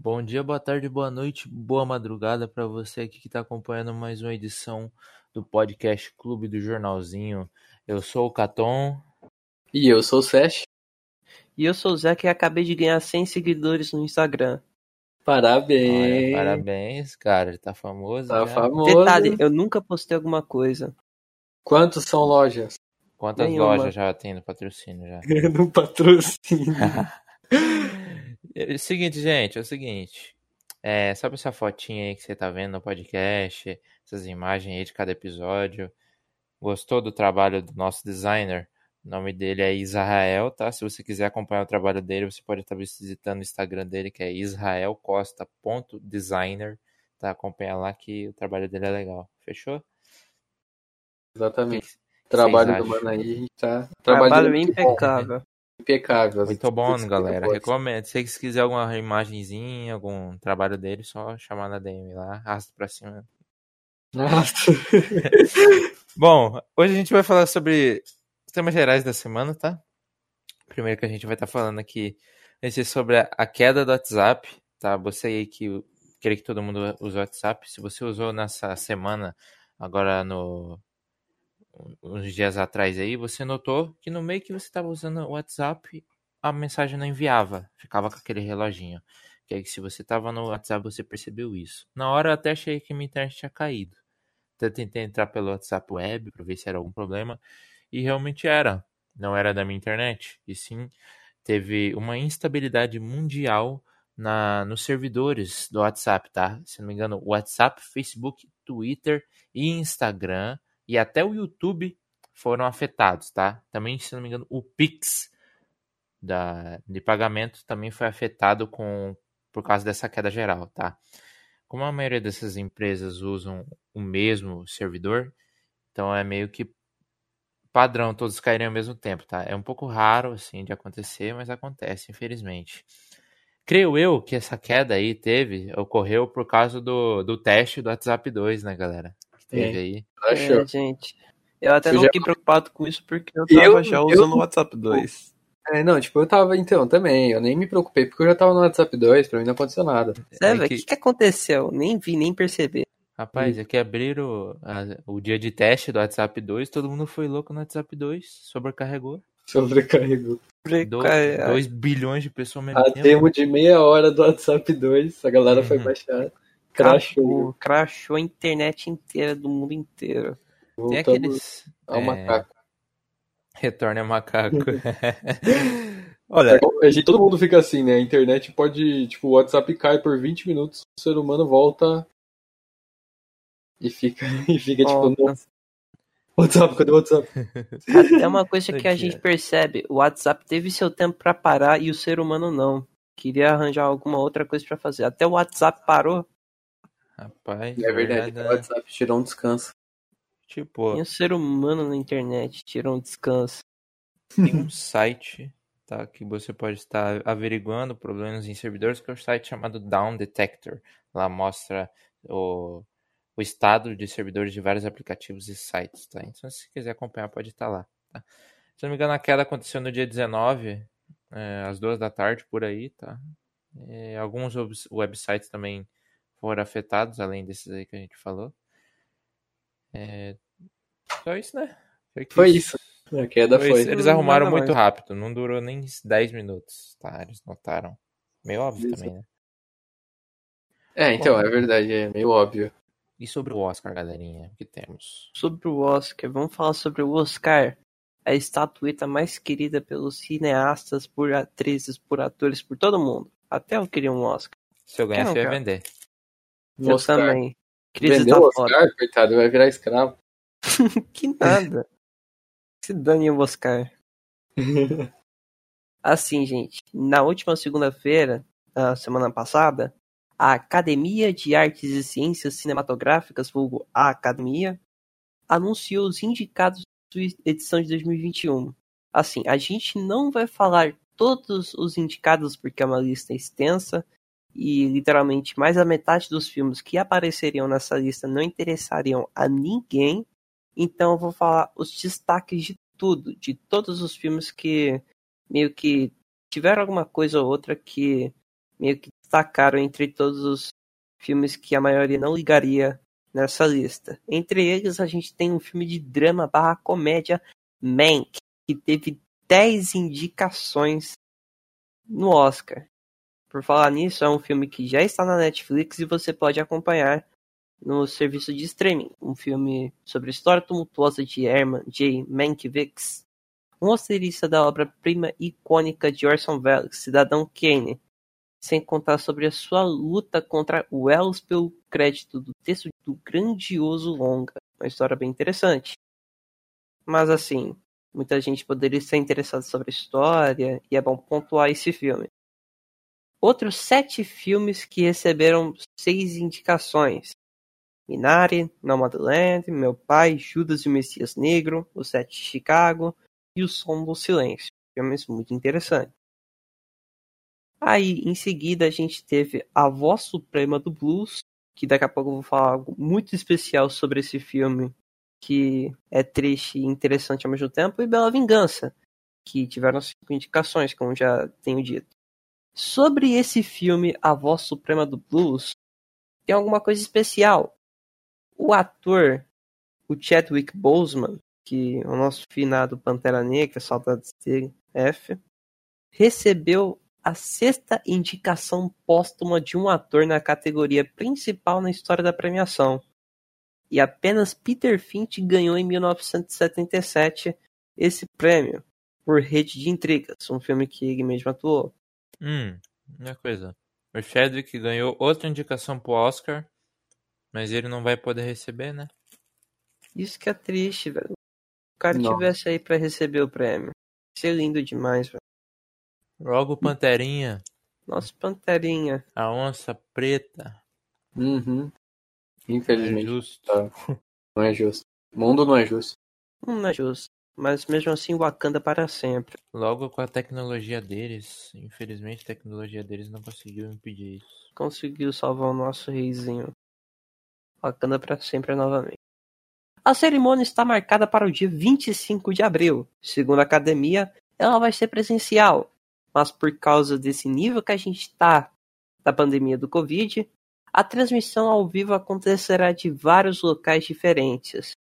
Bom dia, boa tarde, boa noite, boa madrugada para você aqui que está acompanhando mais uma edição do podcast Clube do Jornalzinho. Eu sou o Caton. E eu sou o Sesh. E eu sou o Zé que acabei de ganhar 100 seguidores no Instagram. Parabéns. Olha, parabéns, cara. Ele tá famoso. Tá já. famoso. Detalhe, eu nunca postei alguma coisa. Quantos são lojas? Quantas Nenhuma. lojas já tem no patrocínio já? no patrocínio. É o seguinte, gente, é o seguinte. É, sabe essa fotinha aí que você tá vendo no podcast? Essas imagens aí de cada episódio? Gostou do trabalho do nosso designer? O nome dele é Israel, tá? Se você quiser acompanhar o trabalho dele, você pode estar visitando o Instagram dele, que é israelcosta.designer. Tá? Acompanha lá que o trabalho dele é legal. Fechou? Exatamente. O trabalho do acham? mano aí, a gente tá Trabalho trabalhando muito bom, impecável. Impecável. Muito bom, galera. Recomendo. Se você quiser alguma imagenzinha, algum trabalho dele, só chamar na DM lá, arrasta pra cima. Nossa. Bom, hoje a gente vai falar sobre os temas gerais da semana, tá? Primeiro que a gente vai estar falando aqui vai ser sobre a, a queda do WhatsApp, tá? Você aí que queria que todo mundo use o WhatsApp, se você usou nessa semana, agora no uns dias atrás aí, você notou que no meio que você estava usando o WhatsApp, a mensagem não enviava, ficava com aquele reloginho. Que aí se você estava no WhatsApp, você percebeu isso. Na hora eu até achei que minha internet tinha caído. Até tentei entrar pelo WhatsApp web para ver se era algum problema. E realmente era. Não era da minha internet. E sim, teve uma instabilidade mundial na, nos servidores do WhatsApp, tá? Se não me engano, WhatsApp, Facebook, Twitter e Instagram e até o YouTube foram afetados, tá? Também, se não me engano, o Pix da, de pagamento também foi afetado com, por causa dessa queda geral, tá? Como a maioria dessas empresas usam o mesmo servidor, então é meio que padrão, todos caírem ao mesmo tempo, tá? É um pouco raro, assim, de acontecer, mas acontece, infelizmente. Creio eu que essa queda aí teve, ocorreu por causa do, do teste do WhatsApp 2, né, galera? Teve Sim. aí. Achou. É, gente. Eu até Eu não já- fiquei preocupado com isso porque eu tava Eu- já eu- usando o WhatsApp 2. É, não, tipo, eu tava, então, também, eu nem me preocupei, porque eu já tava no WhatsApp 2, pra mim não aconteceu nada. É velho, o que- que, que aconteceu? Nem vi, nem percebi. Rapaz, é que abriram a- o dia de teste do WhatsApp 2, todo mundo foi louco no WhatsApp 2, sobrecarregou. Sobrecarregou. 2 bilhões de pessoas mesmo A tempo. demo de meia hora do WhatsApp 2, a galera foi Uhum. baixar. Crashou. Crashou a internet inteira, do mundo inteiro. Tem Voltamos aqueles. ao é, macaco. Retorne a macaco. Olha, É, A gente, todo mundo fica assim, né? A internet pode, tipo, o WhatsApp cai por 20 minutos, o ser humano volta e fica, e fica tipo, Volta. nossa. WhatsApp, cadê o WhatsApp? Até uma coisa que a gente percebe, o WhatsApp teve seu tempo pra parar e o ser humano não. Queria arranjar alguma outra coisa pra fazer. Até o WhatsApp parou rapaz, É verdade, né? o WhatsApp tirou um descanso. Tipo, e o ser humano na internet tirou um descanso. tem um site tá, que você pode estar averiguando problemas em servidores, que é o site chamado Down Detector. Lá mostra o, o estado de servidores de vários aplicativos e sites, tá? Então, se quiser acompanhar, pode estar lá. tá? Se não me engano, a queda aconteceu no dia 19, é, às duas da tarde, por aí, tá? É, alguns webs- websites também foram afetados, além desses aí que a gente falou. É, só isso, né? que Foi isso. A queda foi foi. isso. Eles arrumaram mais. muito rápido, não durou nem 10 minutos, tá? Eles notaram. Meio óbvio Isso. também, né? É, então, Bom. é verdade, é meio óbvio. E sobre o Oscar, galerinha, o que temos? Sobre o Oscar, vamos falar sobre o Oscar. A estatueta mais querida pelos cineastas, por atrizes, por atores, por todo mundo. Até eu queria um Oscar. Se eu ganhasse, eu ia não vender. Oscar também. Crise Vendeu tá o. Oscar, coitado, vai virar escravo. Que nada. Se dane o Oscar. Assim, gente, na última segunda-feira, da semana passada, a Academia de Artes e Ciências Cinematográficas, vulgo a Academia, anunciou os indicados da edição de 2021. Assim, a gente não vai falar todos os indicados porque é uma lista extensa e literalmente mais da metade dos filmes que apareceriam nessa lista não interessariam a ninguém. Então eu vou falar os destaques de tudo, de todos os filmes que meio que tiveram alguma coisa ou outra que meio que destacaram entre todos os filmes que a maioria não ligaria nessa lista. Entre eles, a gente tem um filme de drama barra comédia, Mank, que teve 10 indicações no Oscar. Por falar nisso, é um filme que já está na Netflix e você pode acompanhar no serviço de streaming. Um filme sobre a história tumultuosa de Herman J. Mankiewicz, um roteirista da obra-prima icônica de Orson Welles, Cidadão Kane, sem contar sobre a sua luta contra Wells pelo crédito do texto do grandioso longa. Uma história bem interessante. Mas assim, muita gente poderia estar interessada sobre a história e é bom pontuar esse filme. Outros sete filmes que receberam seis indicações. Minari, Nomadland, Meu Pai, Judas e o Messias Negro, O Sete de Chicago e O Som do Silêncio. Filmes muito interessantes. Aí, em seguida, a gente teve A Voz Suprema do Blues, que daqui a pouco eu vou falar algo muito especial sobre esse filme, que é triste e interessante ao mesmo tempo, e Bela Vingança, que tiveram cinco indicações, como já tenho dito. Sobre esse filme, A Voz Suprema do Blues, tem alguma coisa especial. O ator, o Chadwick Boseman, que é o nosso finado Pantera Negra, saudades dele, F, recebeu a sexta indicação póstuma de um ator na categoria principal na história da premiação. E apenas Peter Finch ganhou em 1977 esse prêmio por Rede de Intrigas, um filme que ele mesmo atuou. Hum, uma coisa. O Chadwick ganhou outra indicação pro Oscar, mas ele não vai poder receber, né? Isso que é triste, velho. O cara Não. tivesse aí pra receber o prêmio. É lindo demais, velho. Logo Panterinha, Nossa, Panterinha. a onça preta. Uhum. É Infelizmente, justo. tá. não é justo. O mundo não é justo. Hum, Não é justo. Mas mesmo assim, Wakanda para sempre. Logo com a tecnologia deles. Infelizmente a tecnologia deles não conseguiu impedir isso. Conseguiu salvar o nosso reizinho. Wakanda para sempre novamente. A cerimônia está marcada para o dia 25 de abril. Segundo a academia, ela vai ser presencial. Mas por causa desse nível que a gente está da pandemia do Covid, a transmissão ao vivo acontecerá de vários locais diferentes.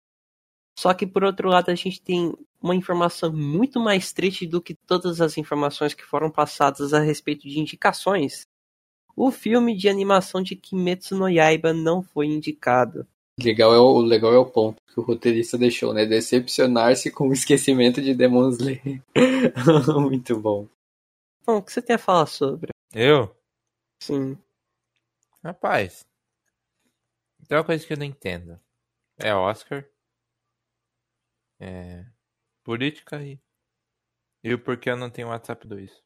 Só que por outro lado a gente tem uma informação muito mais triste do que todas as informações que foram passadas a respeito de indicações. O filme de animação de Kimetsu no Yaiba não foi indicado. Legal é o, o legal é o ponto que o roteirista deixou, né? Decepcionar-se com o esquecimento de Demon Slayer. Muito bom. Bom, o que você tem a falar sobre? Eu? Sim. Rapaz. Tem uma coisa que eu não entendo. É Oscar. É. Política e. E o porquê eu não tenho WhatsApp 2.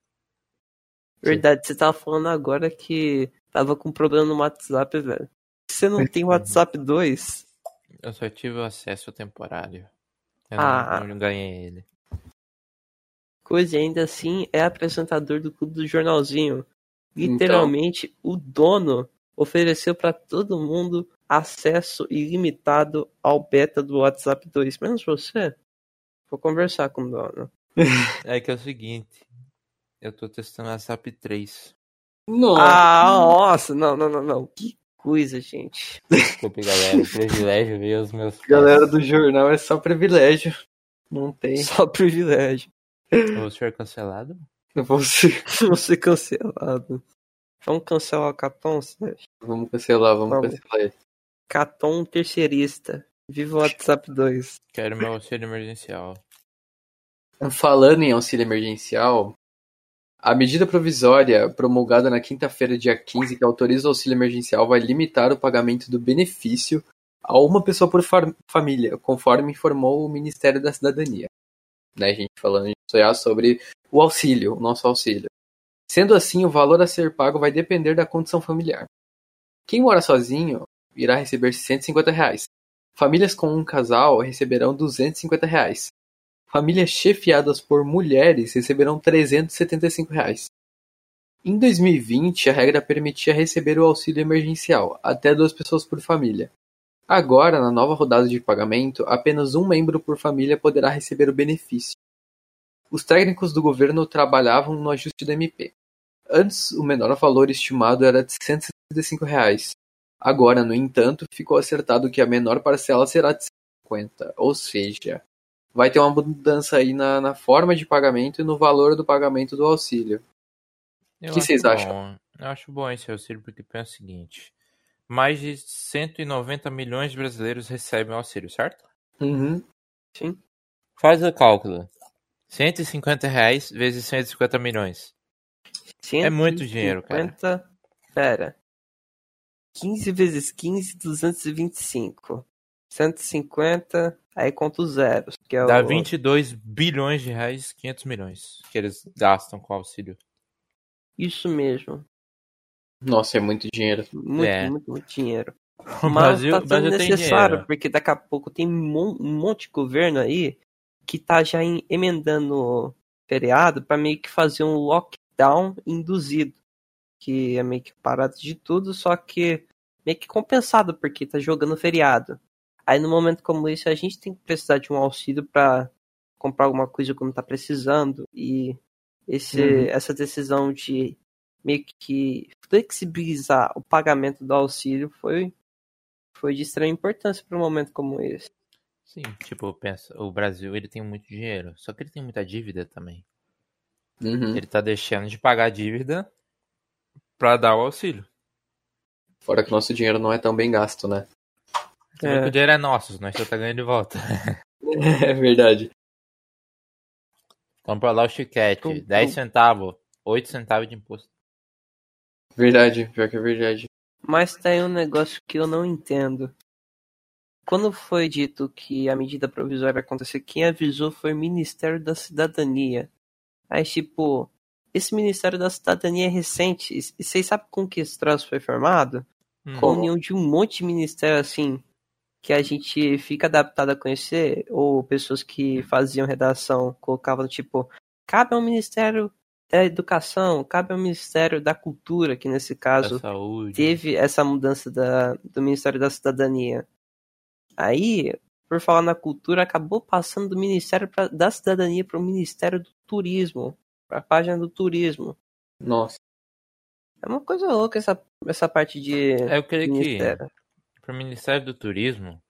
Verdade, você tava falando agora que tava com problema no WhatsApp, velho. Você não tem WhatsApp 2? Eu só tive o acesso temporário. Eu Ah. não, não ganhei ele. Coisa ainda assim é apresentador do Clube do Jornalzinho. Literalmente, o dono ofereceu pra todo mundo acesso ilimitado ao beta do WhatsApp 2, menos você. Vou conversar com o dono. É que é o seguinte. Eu tô testando o WhatsApp 3. Nossa. Ah, nossa, não, não, não, não. Que coisa, gente. Desculpe, galera. O privilégio ver os meus. Galera do jornal é só privilégio. Não tem. Só privilégio. Eu vou ser cancelado? Você. Vou ser cancelado. Vamos cancelar o Caton, Sérgio? Vamos cancelar, vamos Vamos. cancelar ele. Caton terceirista. Viva o WhatsApp 2. Quero meu auxílio emergencial. Falando em auxílio emergencial, a medida provisória promulgada na quinta-feira, dia 15, que autoriza o auxílio emergencial, vai limitar o pagamento do benefício a uma pessoa por família, conforme informou o Ministério da Cidadania. Né, gente falando já sobre o auxílio, o nosso auxílio. Sendo assim, o valor a ser pago vai depender da condição familiar. Quem mora sozinho irá receber 150 reais. Famílias com um casal receberão 250 reais. Famílias chefiadas por mulheres receberão 375 reais. Em 2020, a regra permitia receber o auxílio emergencial, até duas pessoas por família. Agora, na nova rodada de pagamento, apenas um membro por família poderá receber o benefício. Os técnicos do governo trabalhavam no ajuste da MP. Antes, o menor valor estimado era de 165 reais. Agora, no entanto, ficou acertado que a menor parcela será de 50, ou seja, vai ter uma mudança aí na, na forma de pagamento e no valor do pagamento do auxílio. Eu O que vocês bom. acham? Eu acho bom esse auxílio porque pensa o seguinte: mais de 190 milhões de brasileiros recebem o auxílio, certo? Uhum. Sim. Faz o cálculo. 150 reais vezes 150 milhões. É muito dinheiro, cara. 150, Pera. 15 vezes 15, 225. 150, aí conta os zeros. Que é Dá o... 22 bilhões de reais, 500 milhões que eles gastam com o auxílio. Isso mesmo. Nossa, é muito dinheiro. Muito, É. muito, muito dinheiro. O Mas Brasil, tá sendo necessário, porque daqui a pouco tem um monte de governo aí que tá já em- emendando feriado para meio que fazer um lockdown induzido. Que é meio que parado de tudo, só que meio que compensado, porque tá jogando feriado. Aí no momento como esse, a gente tem que precisar de um auxílio para comprar alguma coisa quando tá precisando. E esse, Uhum. essa decisão de meio que flexibilizar o pagamento do auxílio foi, foi de extrema importância para um momento como esse. Sim, tipo, pensa, o Brasil ele tem muito dinheiro, só que ele tem muita dívida também. Uhum. Ele tá deixando de pagar a dívida pra dar o auxílio. Fora que nosso dinheiro não é tão bem gasto, né? Que O dinheiro é nosso, nós só tá ganhando de volta. É verdade. Compra lá o chiquete, Tum, 10 tum. centavos, 8 centavos de imposto. Verdade, pior que é verdade. Mas tem um negócio que eu não entendo. Quando foi dito que a medida provisória ia acontecer, quem avisou foi o Ministério da Cidadania. Aí, tipo, esse Ministério da Cidadania é recente. E vocês sabem com que esse troço foi formado? Hum. Com a união de um monte de ministério assim, que a gente fica adaptado a conhecer, ou pessoas que faziam redação colocavam tipo, cabe ao Ministério da Educação, cabe ao Ministério da Cultura, que nesse caso teve essa mudança da, do Ministério da Cidadania. Aí, por falar na cultura, acabou passando do Ministério pra- da Cidadania para o Ministério do Turismo, a página do turismo. Nossa. É uma coisa louca essa, essa parte de É, eu creio que ministério. pro Ministério do Turismo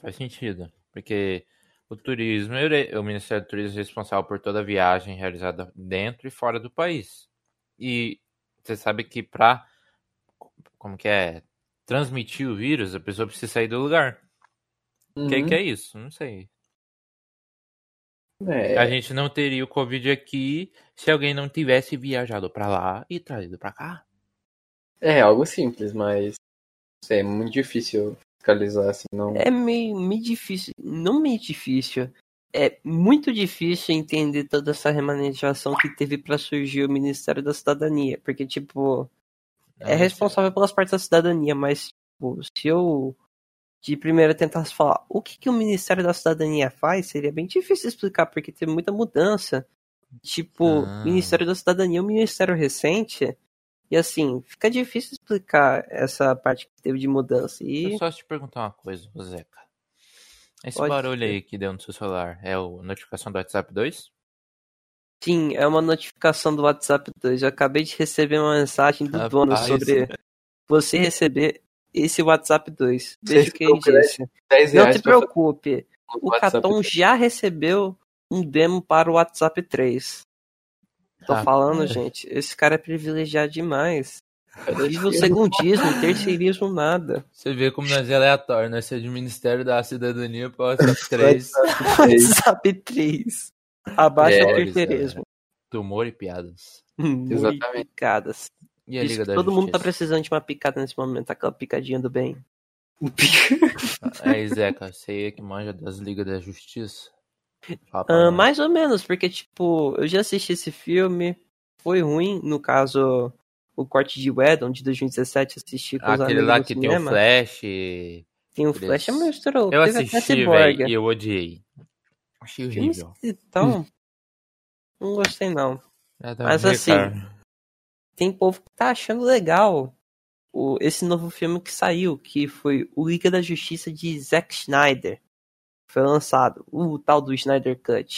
faz sentido, porque o turismo, o Ministério do Turismo é responsável por toda a viagem realizada dentro e fora do país. E você sabe que pra, como que é, transmitir o vírus, a pessoa precisa sair do lugar. O que, Uhum. que é isso? Não sei. É, A gente não teria o Covid aqui se alguém não tivesse viajado pra lá e trazido pra cá. é algo simples, mas é muito difícil fiscalizar assim, não. É meio, meio difícil, não meio difícil, é muito difícil entender toda essa remanejação que teve para surgir o Ministério da Cidadania, porque, tipo, é Ah, responsável pelas partes da cidadania, mas, tipo, se eu de primeira tentasse falar o que, que o Ministério da Cidadania faz, seria bem difícil explicar, porque teve muita mudança. Tipo, Ah. Ministério da Cidadania é um ministério recente, e assim, fica difícil explicar essa parte que teve de mudança. Deixa E eu só te perguntar uma coisa, Zeca. Esse Pode barulho ser. aí que deu no seu celular é a notificação do WhatsApp 2? Sim, é uma notificação do WhatsApp 2. Eu acabei de receber uma mensagem do Rapaz. dono sobre você receber esse WhatsApp 2. Veja o que ele disse. 10 Não se preocupe, o WhatsApp. Caton já recebeu um demo para o WhatsApp 3. Tô Rapaz. falando, gente, esse cara é privilegiado demais. O esse- segundismo, terceirismo, nada. Você vê como nós é aleatório, nós somos do Ministério da Cidadania para o WhatsApp 3. WhatsApp 3. Abaixo É, o pois terceirismo. Tumor e piadas. Exatamente. picadas. E a Isso Liga da todo mundo tá Justiça? precisando de uma picada nesse momento, aquela picadinha do bem. Aí, Zeca, você aí que manja das Ligas da Justiça? Ah, mais ou menos, porque, tipo, eu já assisti esse filme, foi ruim, no caso, o corte de Wedon, de 2017, assisti com os Aquele amigos lá que tem o. Flash. Tem o Flash, é estranho. Eu assisti, velho, e eu odiei. Achei Filme horrível. esquisitão. Não gostei, não. Nada a Mas assim, cara. Tem povo que tá achando legal o, esse novo filme que saiu, que foi o Liga da Justiça de Zack Snyder. Foi lançado, o tal do Snyder Cut.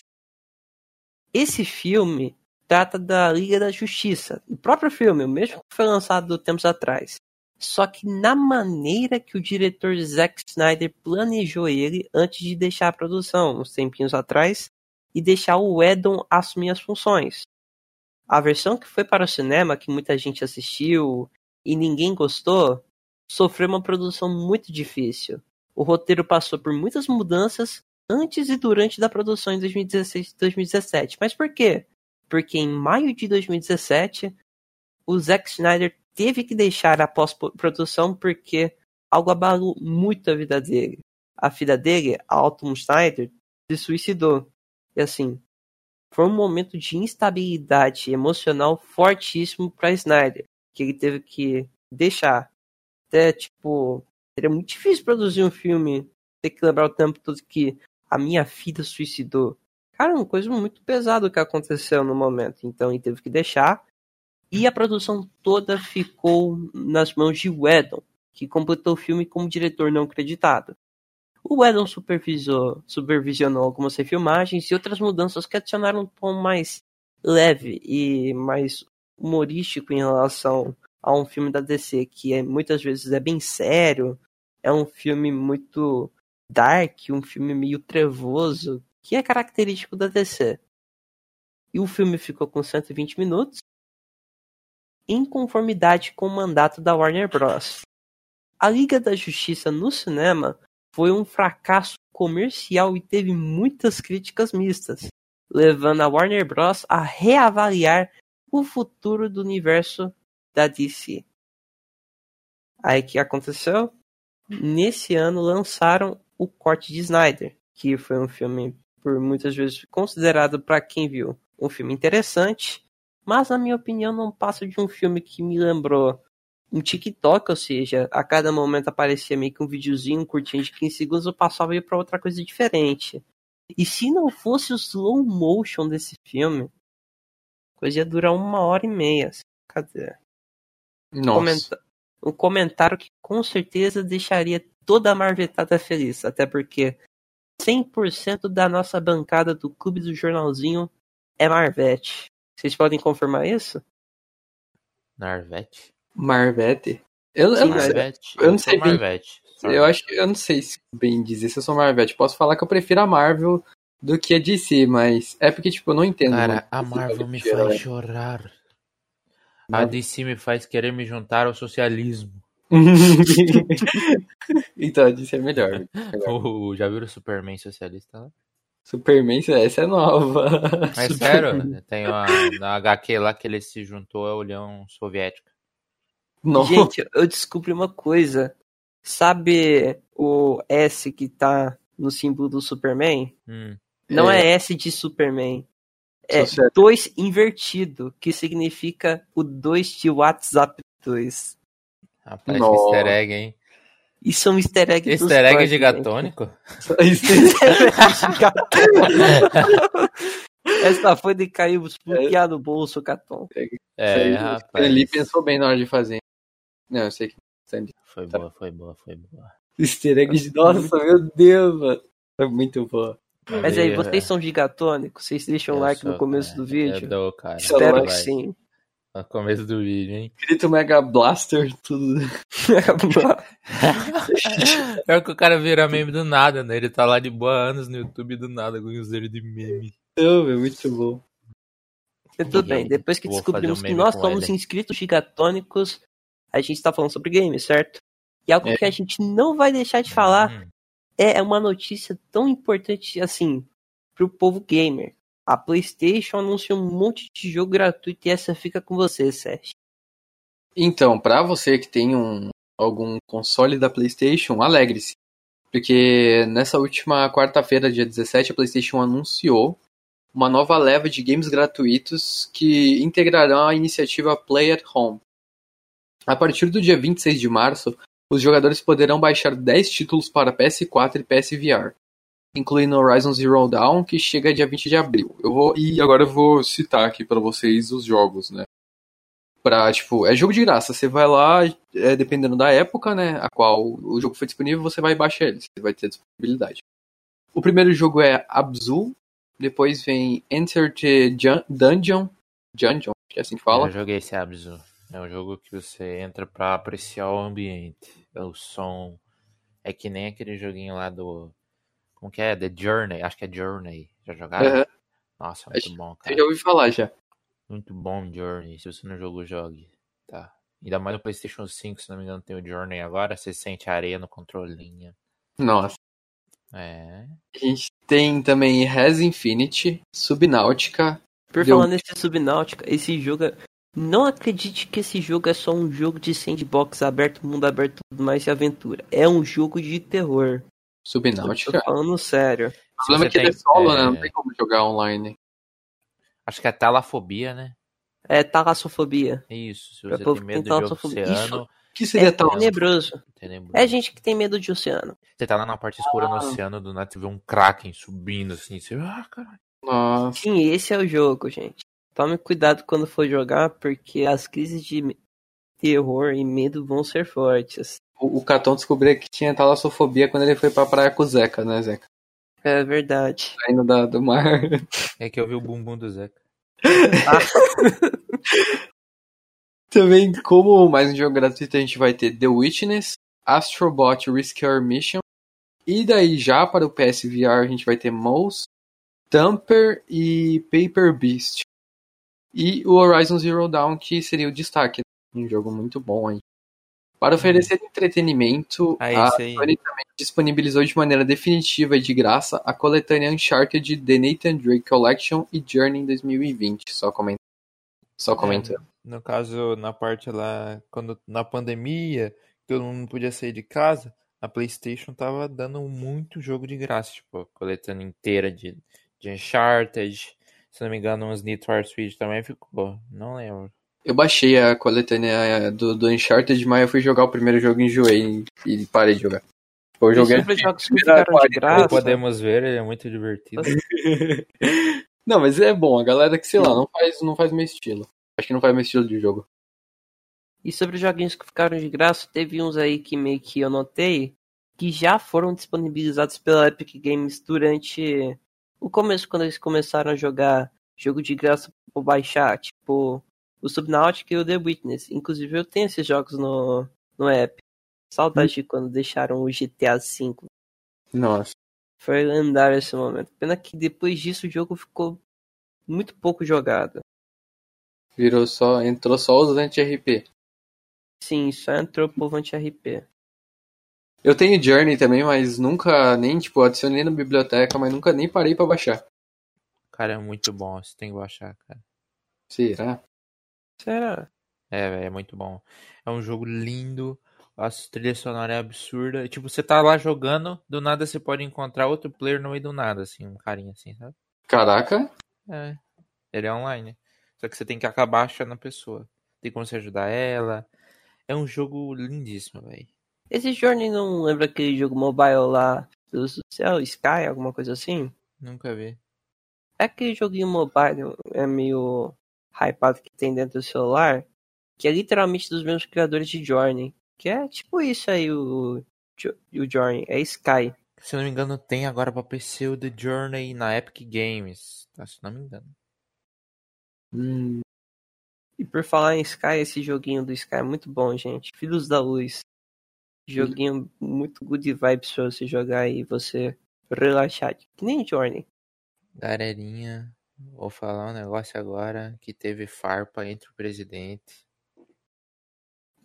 Esse filme trata da Liga da Justiça, o próprio filme, o mesmo que foi lançado tempos atrás. Só que na maneira que o diretor Zack Snyder planejou ele antes de deixar a produção, uns tempinhos atrás, e deixar o Edon assumir as funções. A versão que foi para o cinema, que muita gente assistiu e ninguém gostou, sofreu uma produção muito difícil. O roteiro passou por muitas mudanças antes e durante da produção em 2016 e 2017. Mas por quê? Porque em maio de 2017, o Zack Snyder teve que deixar a pós-produção porque algo abalou muito a vida dele. A filha dele, Alton Snyder, se suicidou. E assim, foi um momento de instabilidade emocional fortíssimo para Snyder, que ele teve que deixar. Até, tipo, seria muito difícil produzir um filme, ter que lembrar o tempo todo que a minha filha suicidou. Cara, é uma coisa muito pesada que aconteceu no momento. Então ele teve que deixar. E a produção toda ficou nas mãos de Whedon, que completou o filme como diretor não acreditado. O supervisou, supervisionou algumas refilmagens e outras mudanças que adicionaram um tom mais leve e mais humorístico em relação a um filme da DC que é, muitas vezes é bem sério, é um filme muito dark, um filme meio trevoso, que é característico da DC. E o filme ficou com 120 minutos, em conformidade com o mandato da Warner Bros. A Liga da Justiça no cinema foi um fracasso comercial e teve muitas críticas mistas, levando a Warner Bros. a reavaliar o futuro do universo da DC. Aí que aconteceu? Nesse ano lançaram o corte de Snyder, que foi um filme por muitas vezes considerado para quem viu um filme interessante, mas na minha opinião não passa de um filme que me lembrou um TikTok, ou seja, a cada momento aparecia meio que um videozinho, curtinho de 15 segundos, eu passava e ia pra outra coisa diferente. E se não fosse o slow motion desse filme, a coisa ia durar uma hora e meia. Cadê? Nossa. Comenta um comentário que com certeza deixaria toda a marvetada feliz, até porque 100% da nossa bancada do Clube do Jornalzinho é Marvete. Vocês podem confirmar isso? Narvete? Marvete. Eu, eu, não sei, Marvete. eu não sei bem- Marvete. eu acho que eu não sei se bem dizer se eu sou Marvete. Posso falar que eu prefiro a Marvel do que a DC, mas é porque, tipo, eu não entendo. Cara, a Marvel me faz chorar. A. DC me faz querer me juntar ao socialismo. então, a DC é melhor. Oh, já viram o Superman socialista lá? Superman, essa é nova. Mas sério, tem uma, na HQ lá que ele se juntou à União Soviética. Nossa. Gente, eu descobri uma coisa. Sabe o S que tá no símbolo do Superman? Hum. Não É. é, S de Superman. É Social- 2 invertido, que significa o 2 de WhatsApp 2. Rapaz, Nossa. que easter egg, hein? Isso é um easter egg Easter egg de gatônico? Essa foi de cair bloquear no bolso, Caton. É, O rapaz. Ele pensou bem na hora de fazer. Não, eu sei que. Sandy. Foi boa, foi boa, foi boa. Easter egg de. Nossa, meu Deus, mano. É muito boa. Mas aí, vocês são gigatônicos? Vocês deixam Eu like sou, no começo cara. do vídeo? Eu dou, cara. Espero Vai. que sim. No começo do vídeo, hein? Grito Mega Blaster, tudo. Pior que o cara vira meme do nada, né? Ele tá lá de boa anos no YouTube do nada com dele de meme. Não, meu, muito bom. Tudo bem, depois que Vou descobrimos um que nós somos ele. inscritos gigatônicos, a gente tá falando sobre games, certo? E algo É. que a gente não vai deixar de falar Hum. é uma notícia tão importante assim pro povo gamer. A PlayStation anunciou um monte de jogo gratuito e essa fica com você, Sérgio. Então, pra você que tem um, algum console da PlayStation, alegre-se. Porque nessa última quarta-feira, dia 17, a PlayStation anunciou uma nova leva de games gratuitos que integrarão a iniciativa Play at Home. A partir do dia 26 de março, os jogadores poderão baixar 10 títulos para PS4 e PSVR, incluindo Horizon Zero Dawn, que chega dia 20 de abril. Eu vou e agora eu vou citar aqui pra vocês os jogos, né? Pra, tipo, é jogo de graça. Você vai lá, é, dependendo da época, né, a qual o jogo foi disponível, você vai baixar ele. Você vai ter disponibilidade. O primeiro jogo é Abzu, depois vem Enter the Dungeon, Dungeon, que é assim que fala. Eu joguei esse Abzu. É um jogo que você entra pra apreciar o ambiente, o som. É que nem aquele joguinho lá do. Como que é? The Journey. Acho que é Journey. Já jogaram? Aham. Nossa, muito Acho- bom, Eu cara. já ouvi falar já. Muito bom Journey. Se você não jogou, jogue. Tá. Ainda mais no PlayStation 5, se não me engano, tem o Journey agora. Você sente a areia no controlinha. Nossa. É. A gente tem também Res Infinity, Subnáutica. Por falar nesse Subnáutica, esse jogo. Não acredite que esse jogo é só um jogo de sandbox aberto, mundo aberto, tudo mais de aventura. É um jogo de terror. Subnáutica. Tô falando sério. O problema é que ele é tem- solo, é- né? Não tem como jogar online. Acho que é talafobia, né? É talassofobia. Isso. Se você tem medo tem de oceano, O que seria É tal? tenebroso. tenebroso. É gente que tem medo de oceano. Você tá lá na parte escura Ah. no oceano, do nada você vê um Kraken subindo assim. Você, ah, caralho. Nossa. Sim, esse é o jogo, gente. Tome cuidado quando for jogar, porque as crises de terror e medo vão ser fortes. O, o Caton descobriu que tinha talassofobia quando ele foi pra praia com o Zeca, né, Zeca? É verdade. Saindo da, do mar. É que eu vi o bumbum do Zeca. Também, como mais um jogo gratuito, a gente vai ter The Witness, Astrobot Rescue Mission. E daí, já para o PS VR, a gente vai ter Mouse, Tamper e Paper Beast. E o Horizon Zero Dawn, que seria o destaque. Um jogo muito bom aí. Para oferecer entretenimento, Ah, a. Sony também disponibilizou de maneira definitiva e de graça a coletânea Uncharted The Nathan Drake Collection e Journey em 2020. Só comenta. Só comenta. No caso, na parte lá, quando na pandemia, todo mundo podia sair de casa, a PlayStation tava dando muito jogo de graça, tipo, a coletânea inteira de, de Uncharted. Se não me engano, uns Need for Speed também ficou. Não lembro. Eu baixei a coletânea eh, do, do Uncharted, mas eu fui jogar o primeiro jogo e enjoei e parei de jogar. Tipo, Eu joguei. Sobre jogos que ficaram de graça. Como podemos ver, ele é muito divertido. Não, mas é bom. A galera que, sei lá, não faz, não faz meu estilo. Acho que não faz meu estilo de jogo. E sobre os joguinhos que ficaram de graça, teve uns aí que meio que eu notei que já foram disponibilizados pela Epic Games durante o começo, quando eles começaram a jogar jogo de graça por baixar, tipo o Subnautica e o The Witness. Inclusive eu tenho esses jogos no, no app. Saudade de quando deixaram o GTA V. Nossa. Foi lendário esse momento. Pena que depois disso o jogo ficou muito pouco jogado. Virou só. Entrou só os anti-RP. Sim, só entrou o povo anti-RP. Eu tenho Journey também, mas nunca nem, tipo, adicionei na biblioteca, mas nunca nem parei pra baixar. Cara, é muito bom. Você tem que baixar, cara. Será? Será? É, velho, é muito bom. É um jogo lindo. A trilha sonora é absurda. Tipo, você tá lá jogando, do nada você pode encontrar outro player no meio do nada, assim, um carinha assim, sabe? Caraca. É. Ele é online. Só que você tem que acabar achando a pessoa. Tem como você ajudar ela. É um jogo lindíssimo, velho. Esse Journey não lembra aquele jogo mobile lá do céu, Sky, alguma coisa assim? Nunca vi. É aquele joguinho mobile, é meio hypado que tem dentro do celular, que é literalmente dos mesmos criadores de Journey. Que é tipo isso aí, o, o Journey, é Sky. Se não me engano, tem agora pra PC o The Journey na Epic Games. Tá? Se não me engano. Hum, E por falar em Sky, esse joguinho do Sky é muito bom, gente. Filhos da Luz. Joguinho muito good vibes pra você jogar e você relaxar. Que nem Journey. Galerinha, vou falar um negócio agora que teve farpa entre o presidente.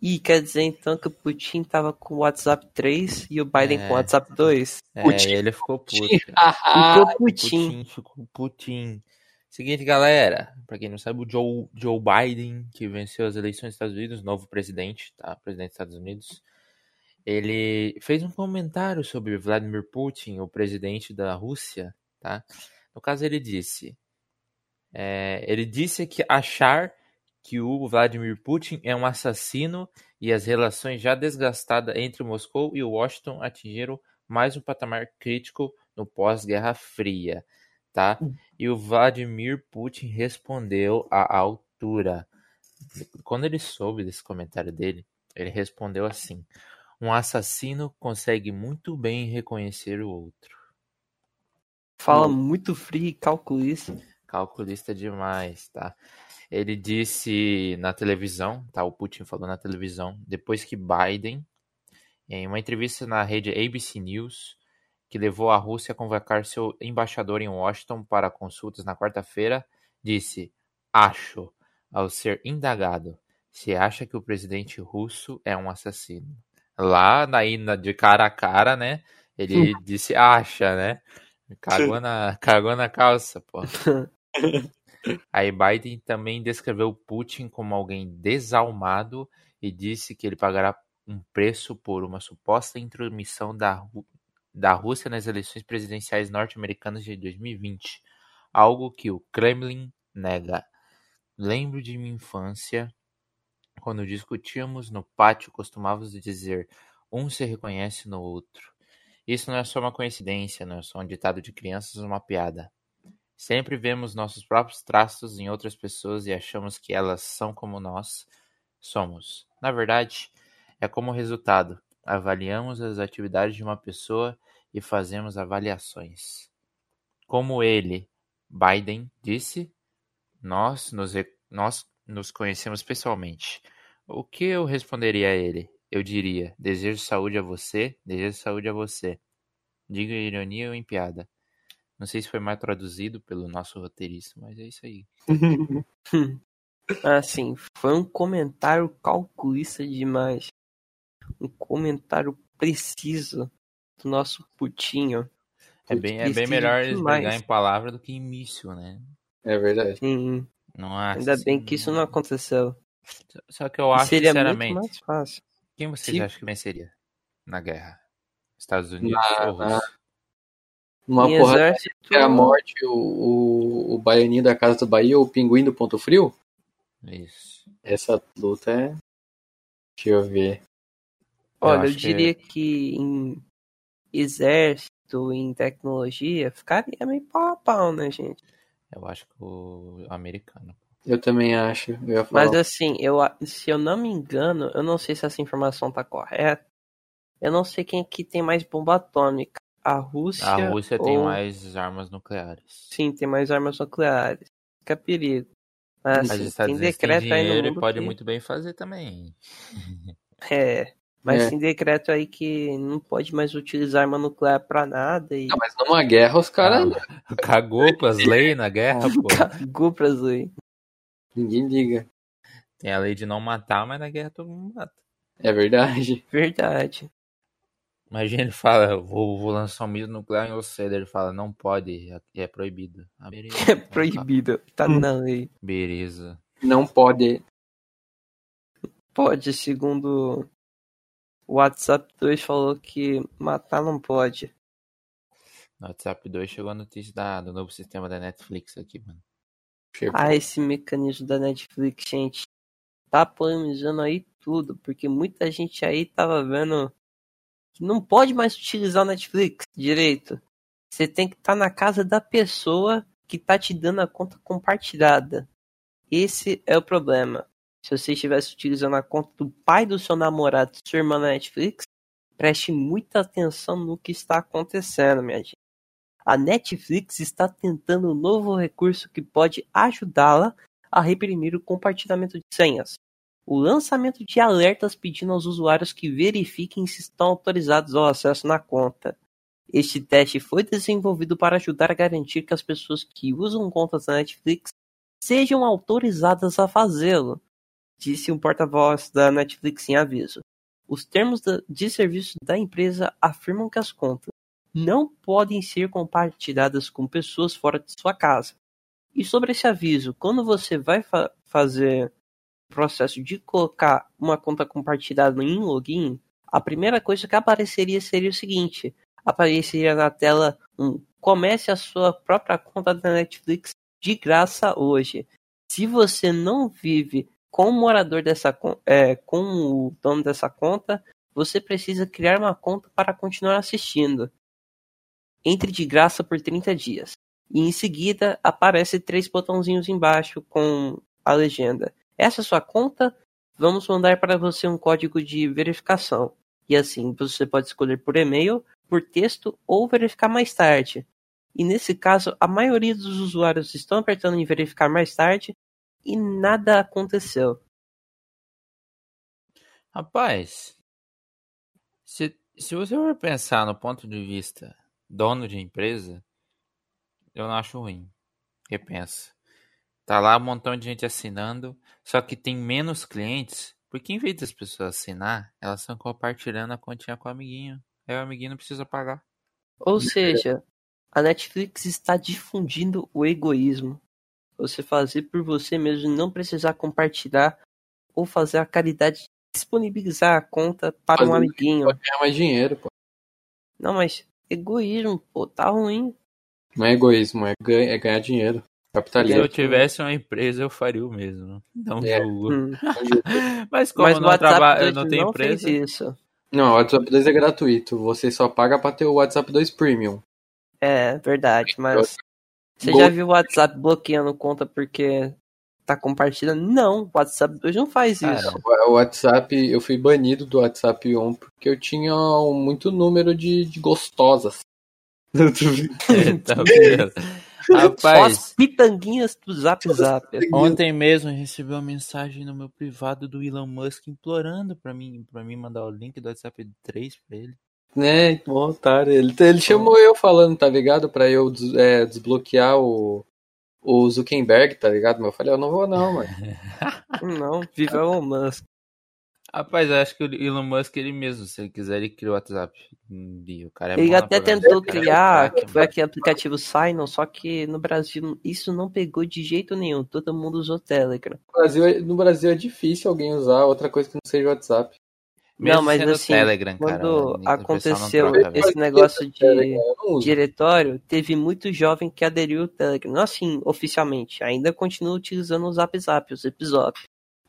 E quer dizer então que o Putin tava com o WhatsApp 3 e o Biden É. com o WhatsApp 2? É, Putin. ele ficou puto. Ficou O Putin. Putin ficou Putin. Seguinte, galera, pra quem não sabe, o Joe, Joe Biden, que venceu as eleições dos Estados Unidos, novo presidente, tá? Presidente dos Estados Unidos, ele fez um comentário sobre Vladimir Putin, o presidente da Rússia, tá? No caso, ele disse, é, ele disse que achar que o Vladimir Putin é um assassino e as relações já desgastadas entre Moscou e Washington atingiram mais um patamar crítico no pós-Guerra Fria, tá? E o Vladimir Putin respondeu à altura. Quando ele soube desse comentário dele, ele respondeu assim: Um assassino consegue muito bem reconhecer o outro. Fala muito frio e calculista. Calculista demais, tá? Ele disse na televisão, tá? O Putin falou na televisão, depois que Biden, em uma entrevista na rede ABC News, que levou a Rússia a convocar seu embaixador em Washington para consultas na quarta-feira, disse: Acho, ao ser indagado, se acha que o presidente russo é um assassino. Lá na ina de cara a cara, né? Ele disse acha, né? Cagou na, cagou na calça, pô. Aí Biden também descreveu Putin como alguém desalmado e disse que ele pagará um preço por uma suposta intromissão da, da Rússia nas eleições presidenciais norte-americanas de 2020, algo que o Kremlin nega. Lembro de minha infância, quando discutíamos no pátio, costumávamos dizer: um se reconhece no outro. Isso não é só uma coincidência, não é só um ditado de crianças ou uma piada. Sempre vemos nossos próprios traços em outras pessoas e achamos que elas são como nós somos. Na verdade, é como resultado. Avaliamos as atividades de uma pessoa e fazemos avaliações. Como ele, Biden, disse, nós nos, nós nos conhecemos pessoalmente. O que eu responderia a ele? Eu diria: desejo saúde a você, desejo saúde a você. Diga ironia ou em piada. Não sei se foi mal traduzido pelo nosso roteirista, mas é isso aí. assim, foi um comentário calculista demais. Um comentário preciso do nosso putinho. É bem, é bem melhor eles pegar em palavra do que em míssil, né? É verdade. Sim. Não acho, Ainda bem que isso não aconteceu. Só que eu acho, seria sinceramente, muito mais fácil. quem vocês Sim. acham que venceria na guerra? Estados Unidos Na- ou Rússia? Uma Em porrada exército, é a morte, o, o, o baianinho da Casa do Bahia, o pinguim do Ponto Frio. Isso. Essa luta é. Deixa eu ver. Eu Olha, eu que- diria que em exército, em tecnologia, ficaria meio pau a pau, né, gente? Eu acho que o americano. Eu também acho. Eu. Mas assim, eu, se eu não me engano, eu não sei se essa informação tá correta. Eu não sei quem aqui tem mais bomba atômica. A Rússia. A Rússia tem ou- mais armas nucleares. Sim, tem mais armas nucleares. Fica perigo. Mas, Mas assim, tem Unidos têm decreto aí no dinheiro e mundo pode que- muito bem fazer também. É. Mas É. tem decreto aí que não pode mais utilizar arma nuclear pra nada e Não, mas numa guerra os caras. Ah, Cagou com as leis na guerra, pô. cagou pras leis. Ninguém liga. Tem a lei de não matar, mas na guerra todo mundo mata. É verdade. Verdade. Imagina ele fala, vou, vou lançar um míssil nuclear em você. Ele fala, não pode, é, é proibido. Ah, beleza. É proibido. Tá na lei. Beleza. Não pode. Pode, segundo o WhatsApp 2 falou que matar não pode. No WhatsApp 2 chegou a notícia da, do novo sistema da Netflix aqui, mano. Tipo, Ah, esse mecanismo da Netflix, gente, tá polemizando aí tudo, porque muita gente aí tava vendo que não pode mais utilizar o Netflix direito. Você tem que estar na casa da pessoa que tá te dando a conta compartilhada. Esse é o problema. Se você estivesse utilizando a conta do pai do seu namorado, sua irmã na Netflix, preste muita atenção no que está acontecendo, minha gente. A Netflix está tentando um novo recurso que pode ajudá-la a reprimir o compartilhamento de senhas. O lançamento de alertas pedindo aos usuários que verifiquem se estão autorizados ao acesso na conta. Este teste foi desenvolvido para ajudar a garantir que as pessoas que usam contas da Netflix sejam autorizadas a fazê-lo, disse um porta-voz da Netflix em aviso. Os termos de serviço da empresa afirmam que as contas não podem ser compartilhadas com pessoas fora de sua casa. E sobre esse aviso, quando você vai fa- fazer o processo de colocar uma conta compartilhada em login, a primeira coisa que apareceria seria o seguinte: apareceria na tela um comece a sua própria conta da Netflix de graça hoje. Se você não vive com o morador dessa é, com o dono dessa conta, você precisa criar uma conta para continuar assistindo. Entre de graça por 30 dias. E em seguida aparece três botãozinhos embaixo com a legenda. Essa é sua conta? Vamos mandar para você um código de verificação. E assim você pode escolher por e-mail, por texto ou verificar mais tarde. E nesse caso, a maioria dos usuários estão apertando em verificar mais tarde, e nada aconteceu. Rapaz, se, se você for pensar no ponto de vista dono de empresa, eu não acho ruim. Repensa. Tá lá um montão de gente assinando, só que tem menos clientes, porque em vez das pessoas assinar, elas estão compartilhando a continha com o amiguinho. Aí o amiguinho não precisa pagar. Ou seja, a Netflix está difundindo o egoísmo. Você fazer por você mesmo, não precisar compartilhar ou fazer a caridade disponibilizar a conta para um amiguinho. Pode ganhar mais dinheiro, pô. Não, mas egoísmo, pô, tá ruim. Não é egoísmo, é ganhar, é ganhar dinheiro. Se eu Capitalismo. tivesse uma empresa, eu faria o mesmo. Não É. julgo. Hum. Mas como Mas não, eu 2 não tenho não empresa. fez isso. Não, o WhatsApp 2 é gratuito. Você só paga pra ter o WhatsApp 2 Premium. É, verdade, mas você Go- já viu o WhatsApp bloqueando conta porque tá compartilhando? Não, o WhatsApp 2 não faz Ah, isso. O WhatsApp, eu fui banido do WhatsApp On porque eu tinha um muito número de, de gostosas. É, tá vendo? Só Rapaz, as pitanguinhas do Zap Zap. ontem mesmo eu recebi uma mensagem no meu privado do Elon Musk implorando pra mim, pra mim mandar o link do WhatsApp 3 pra ele. Né, um otário. Ele, ele chamou eu falando, tá ligado? Pra eu des- é, desbloquear o, o Zuckerberg, tá ligado? Mas eu falei, eu não vou não, mano. Não, viva Elon Musk. Rapaz, eu acho que o Elon Musk ele mesmo, se ele quiser, ele criou o WhatsApp. E o cara é Ele bom até tentou criar, que foi aquele aplicativo Sinon, só que no Brasil isso não pegou de jeito nenhum. Todo mundo usou Telegram. No Brasil, é- no Brasil é difícil alguém usar outra coisa que não seja o WhatsApp. Mesmo Não, mas sendo assim, Telegram, cara, Quando não aconteceu troca, esse negócio de não uso. diretório, teve muito jovem que aderiu ao Telegram. Não assim, oficialmente. Ainda continua utilizando o Zap Zap, o Zip Zop.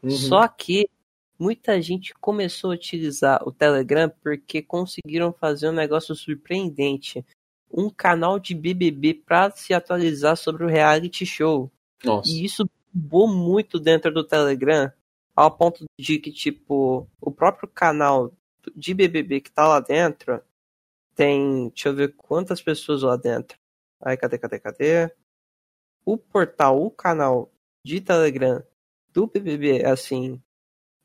Uhum. Só que muita gente começou a utilizar o Telegram porque conseguiram fazer um negócio surpreendente. Um canal de BBB para se atualizar sobre o reality show. Nossa. E isso bombou muito dentro do Telegram, ao ponto de que, tipo, o próprio canal de BBB que tá lá dentro tem, deixa eu ver quantas pessoas lá dentro. Aí, cadê, cadê, cadê? O portal, o canal de Telegram do BBB, assim,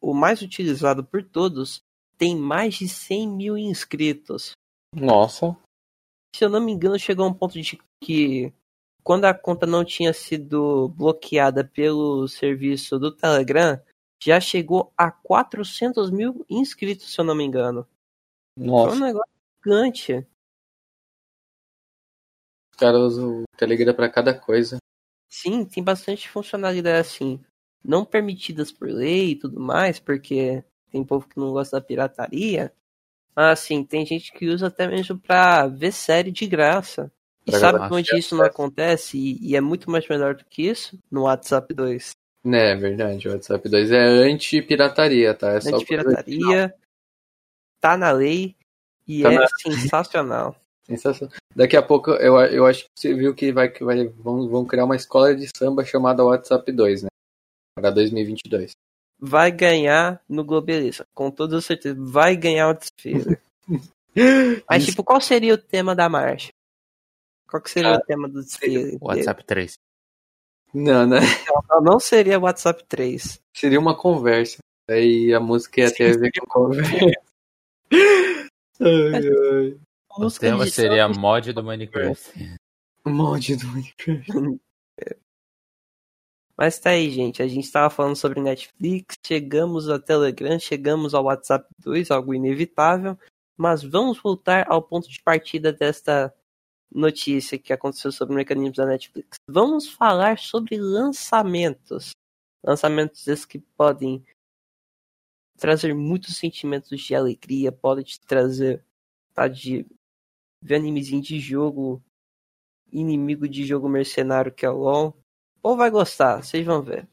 o mais utilizado por todos, tem mais de 100 mil inscritos Nossa. se eu não me engano, chegou a um ponto de que quando a conta não tinha sido bloqueada pelo serviço do Telegram, já chegou a 400 mil inscritos, se eu não me engano. Foi um Nossa. negócio gigante. Os caras usam o Telegram pra cada coisa. Sim, tem bastante funcionalidade assim, não permitidas por lei e tudo mais, porque tem povo que não gosta da pirataria. Mas assim, tem gente que usa até mesmo pra ver série de graça. E Pra sabe onde isso não acontece? E, e é muito mais melhor do que isso? No WhatsApp 2. Né, é verdade. O WhatsApp 2 é anti-pirataria, tá? É só Anti-pirataria, tá na lei e Tá é na- sensacional. Sensacional. Daqui a pouco eu, eu acho que você viu que vai, que vai vão, vão criar uma escola de samba chamada WhatsApp 2, né? Para 2022. Vai ganhar no Globeleza, com toda certeza. Vai ganhar o desfile. Mas, Isso. tipo, qual seria o tema da marcha? Qual que seria Ah, o tema do desfile? O WhatsApp 3. Não, né? Não, não seria WhatsApp 3. Seria uma conversa. Aí a música ia ter a ver com conversa. ai, ai. O Música tema seria mod do Minecraft. Mod do Minecraft. Mas tá aí, gente. A gente tava falando sobre Netflix, chegamos ao Telegram, chegamos ao WhatsApp 2, algo inevitável. Mas vamos voltar ao ponto de partida desta notícia que aconteceu sobre mecanismos da Netflix. Vamos falar sobre lançamentos. Lançamentos esses que podem trazer muitos sentimentos de alegria, podem te trazer tá, de ver animezinho de jogo, inimigo de jogo mercenário que é o LoL. Ou vai gostar, vocês vão ver.